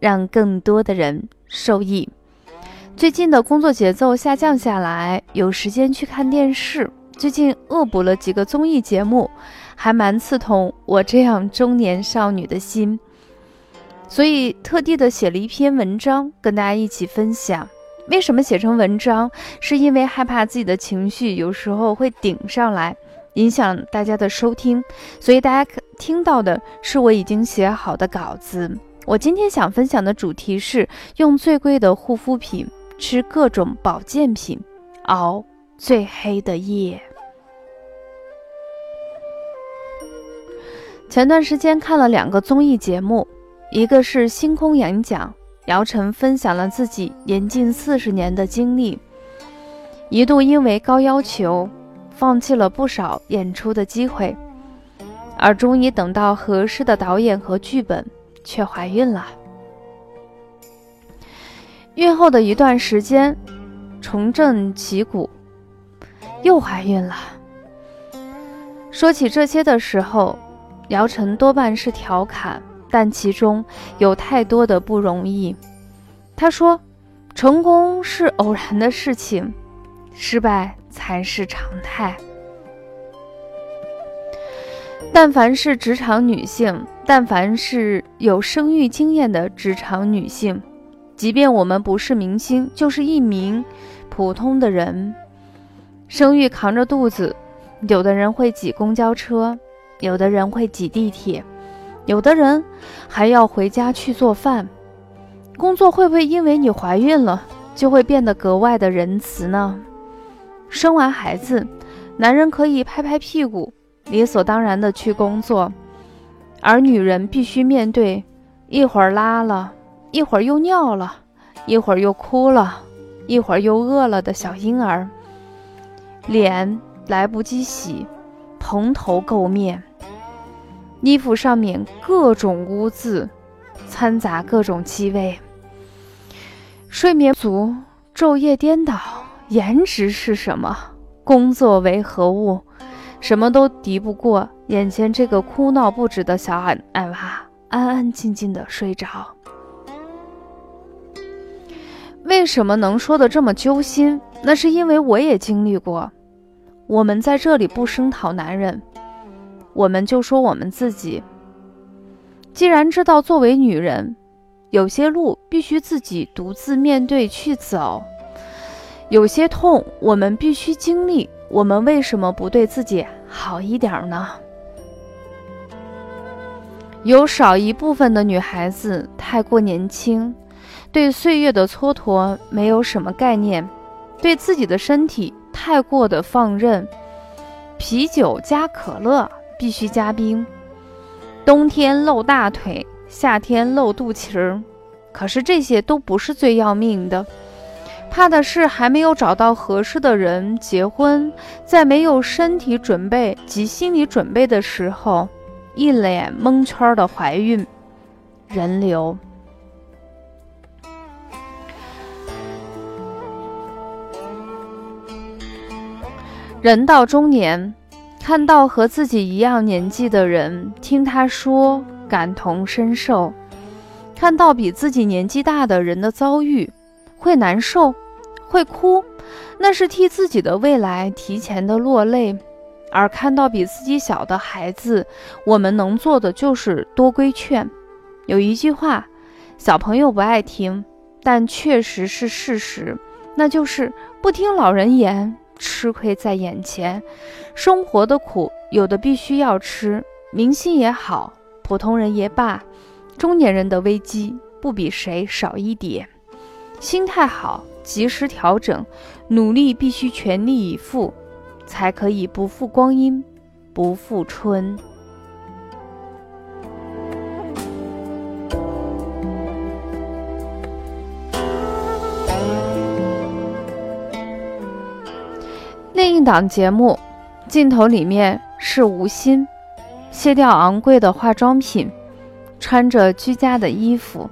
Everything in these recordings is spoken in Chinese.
让更多的人受益。最近的工作节奏下降下来，有时间去看电视。最近恶补了几个综艺节目，还蛮刺痛我这样中年少女的心，所以特地的写了一篇文章跟大家一起分享。为什么写成文章？是因为害怕自己的情绪有时候会顶上来，影响大家的收听，所以大家可听到的是我已经写好的稿子。我今天想分享的主题是用最贵的护肤品，吃各种保健品，熬最黑的夜。前段时间看了两个综艺节目，一个是《星空演讲》，姚晨分享了自己年近四十年的经历，一度因为高要求，放弃了不少演出的机会，而终于等到合适的导演和剧本。却怀孕了。孕后的一段时间，重振旗鼓，又怀孕了。说起这些的时候，姚晨多半是调侃，但其中有太多的不容易。他说：“成功是偶然的事情，失败才是常态。”但凡是职场女性，但凡是有生育经验的职场女性，即便我们不是明星，就是一名普通的人，生育扛着肚子，有的人会挤公交车，有的人会挤地铁，有的人还要回家去做饭。工作会不会因为你怀孕了，就会变得格外的仁慈呢？生完孩子，男人可以拍拍屁股。理所当然的去工作，而女人必须面对一会儿拉了，一会儿又尿了，一会儿又哭了，一会儿又饿了的小婴儿，脸来不及洗，蓬头垢面，衣服上面各种污渍，掺杂各种气味，睡眠不足，昼夜颠倒，颜值是什么？工作为何物？什么都敌不过眼前这个哭闹不止的小矮矮娃，安安静静的睡着。为什么能说的这么揪心？那是因为我也经历过。我们在这里不声讨男人，我们就说我们自己。既然知道作为女人，有些路必须自己独自面对去走，有些痛我们必须经历。我们为什么不对自己好一点呢？有少一部分的女孩子太过年轻，对岁月的蹉跎没有什么概念，对自己的身体太过的放任。啤酒加可乐必须加冰，冬天露大腿，夏天露肚脐儿，可是这些都不是最要命的。怕的是还没有找到合适的人结婚，在没有身体准备及心理准备的时候，一脸蒙圈的怀孕。人流。人到中年，看到和自己一样年纪的人，听他说，感同身受；看到比自己年纪大的人的遭遇。会难受，会哭，那是替自己的未来提前的落泪；而看到比自己小的孩子，我们能做的就是多规劝。有一句话，小朋友不爱听，但确实是事实，那就是不听老人言，吃亏在眼前。生活的苦，有的必须要吃。明星也好，普通人也罢，中年人的危机不比谁少一点。心态好，及时调整努力必须全力以赴才可以不负光阴不负春。另一档节目镜头里面是吴昕卸掉昂贵的化妆品穿着居家的衣服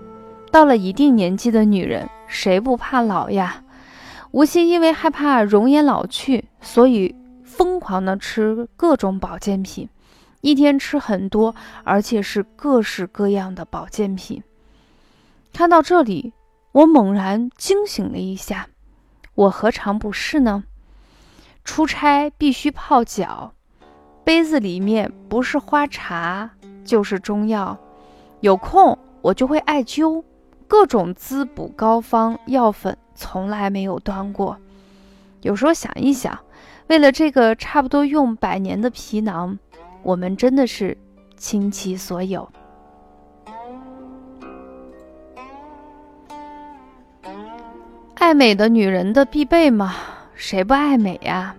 到了一定年纪的女人谁不怕老呀？吴昕因为害怕容颜老去，所以疯狂的吃各种保健品，一天吃很多，而且是各式各样的保健品。看到这里，我猛然惊醒了一下，我何尝不是呢？出差必须泡脚，杯子里面不是花茶就是中药，有空我就会艾灸，各种滋补膏方药粉。从来没有断过。有时候想一想，为了这个差不多用百年的皮囊，我们真的是倾其所有。爱美的女人的必备嘛，谁不爱美呀？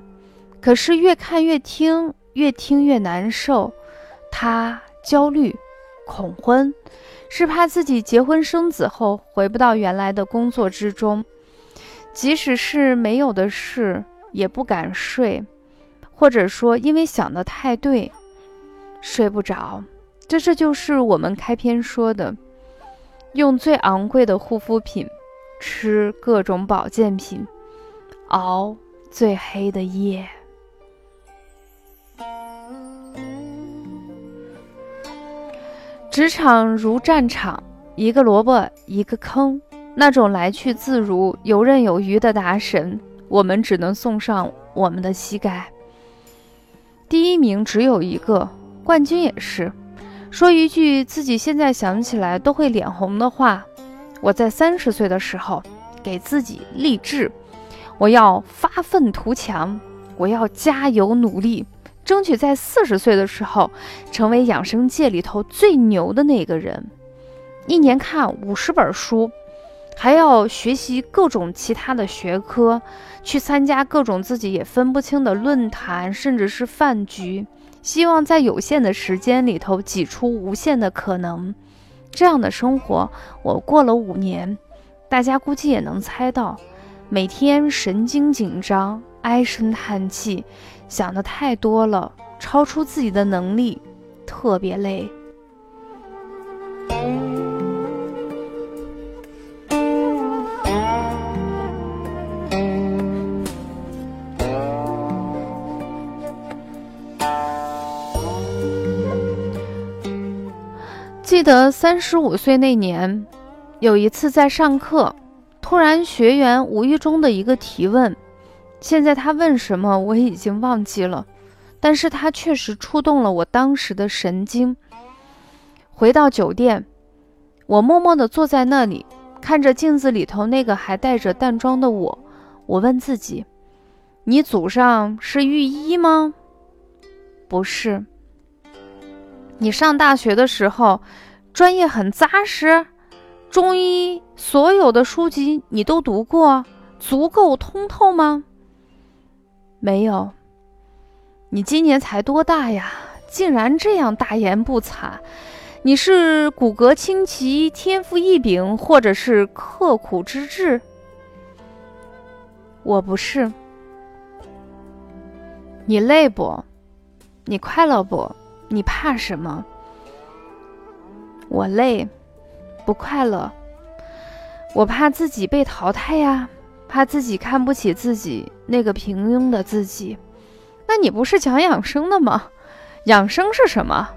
可是越看越听，越听越难受。她焦虑、恐婚，是怕自己结婚生子后回不到原来的工作之中。即使是没有的事，也不敢睡，或者说因为想的太对，睡不着。这这就是我们开篇说的，用最昂贵的护肤品，吃各种保健品，熬最黑的夜。职场如战场，一个萝卜一个坑。那种来去自如、游刃有余的达神，我们只能送上我们的膝盖。第一名只有一个，冠军也是。说一句自己现在想起来都会脸红的话：我在三十岁的时候给自己励志，我要发愤图强，我要加油努力，争取在四十岁的时候成为养生界里头最牛的那个人。一年看五十本书。还要学习各种其他的学科，去参加各种自己也分不清的论坛，甚至是饭局，希望在有限的时间里头挤出无限的可能。这样的生活我过了五年，大家估计也能猜到，每天神经紧张，唉声叹气，想的太多了，超出自己的能力，特别累。记得三十五岁那年，有一次在上课，突然学员无意中的一个提问，现在他问什么我已经忘记了，但是他确实触动了我当时的神经。回到酒店，我默默地坐在那里，看着镜子里头那个还带着淡妆的我，我问自己：“你祖上是御医吗？不是。你上大学的时候。”专业很扎实，中医所有的书籍你都读过，足够通透吗？没有。你今年才多大呀？竟然这样大言不惭！你是骨骼清奇、天赋异禀，或者是刻苦之至？我不是。你累不？你快乐不？你怕什么？我累，不快乐。我怕自己被淘汰呀，怕自己看不起自己那个平庸的自己。那你不是讲养生的吗？养生是什么？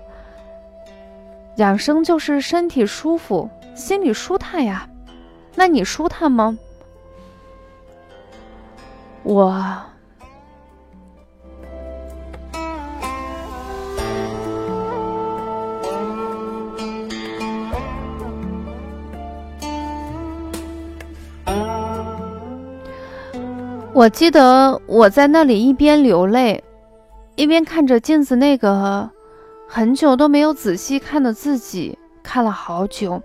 养生就是身体舒服，心里舒坦呀。那你舒坦吗？我。我记得我在那里一边流泪，一边看着镜子那个很久都没有仔细看的自己，看了好久。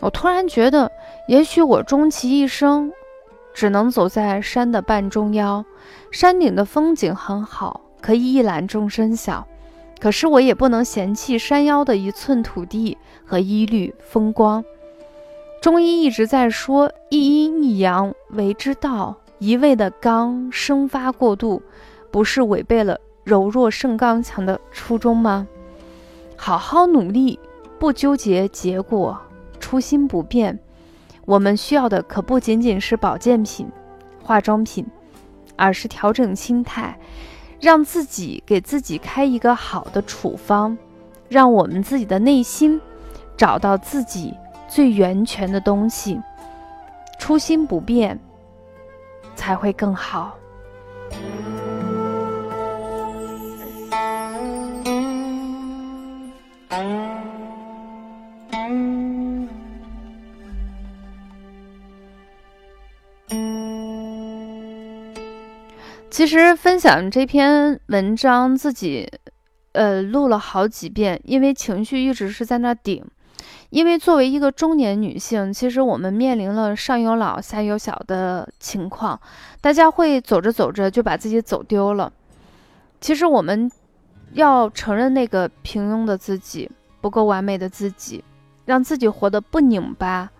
我突然觉得，也许我终其一生只能走在山的半中央。山顶的风景很好，可以一览众山小，可是我也不能嫌弃山腰的一寸土地和一缕风光。中医一直在说一阴一阳为之道。一味的刚生发过度，不是违背了柔弱胜刚强的初衷吗？好好努力，不纠结结果，初心不变。我们需要的可不仅仅是保健品、化妆品，而是调整心态，让自己给自己开一个好的处方，让我们自己的内心找到自己最源泉的东西。初心不变，才会更好。其实分享这篇文章，自己呃录了好几遍，因为情绪一直是在那顶。因为作为一个中年女性，其实我们面临了上有老下有小的情况，大家会走着走着就把自己走丢了。其实我们要承认那个平庸的自己，不够完美的自己，让自己活得不拧巴，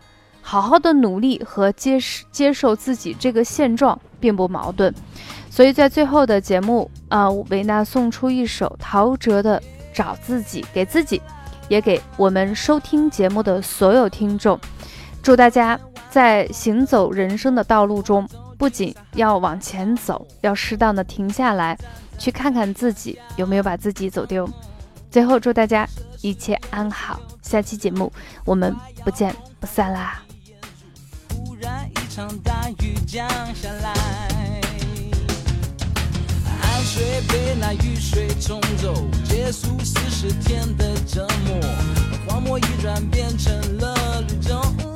好好的努力和接受接受自己这个现状并不矛盾。所以在最后的节目啊，维娜送出一首陶喆的《找自己》，给自己，也给我们收听节目的所有听众。祝大家在行走人生的道路中，不仅要往前走，要适当的停下来，去看看自己有没有把自己走丢。最后祝大家一切安好，下期节目我们不见不散啦！突然一场大雨降下来。水被那雨水冲走，结束四十天的折磨，荒漠一转变成了绿洲。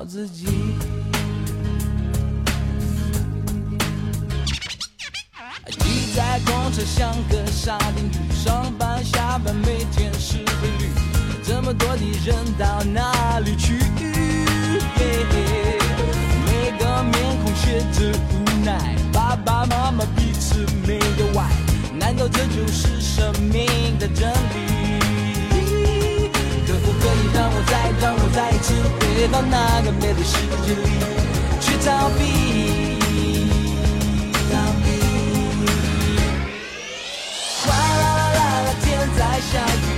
找自己。挤在公车像个沙丁鱼，上班下班每天是规律，这么多的人到哪里去？每个面孔写着无奈，爸爸妈妈彼此没有爱，难道这就是生命的真理？回到那个美丽世界里去逃避。逃避。哗啦啦啦啦，天在下雨。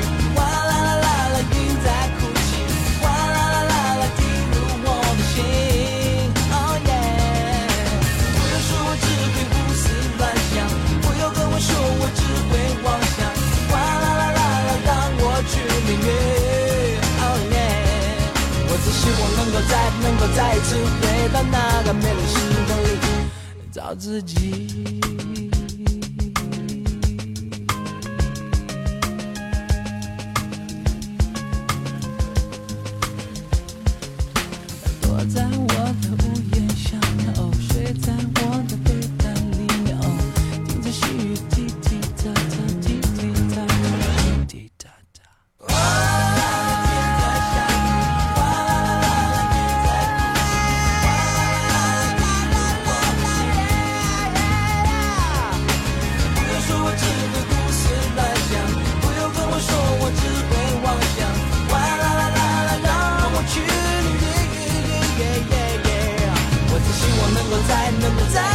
再次回到那个美丽时光里找自己。躲在我的我才能不再。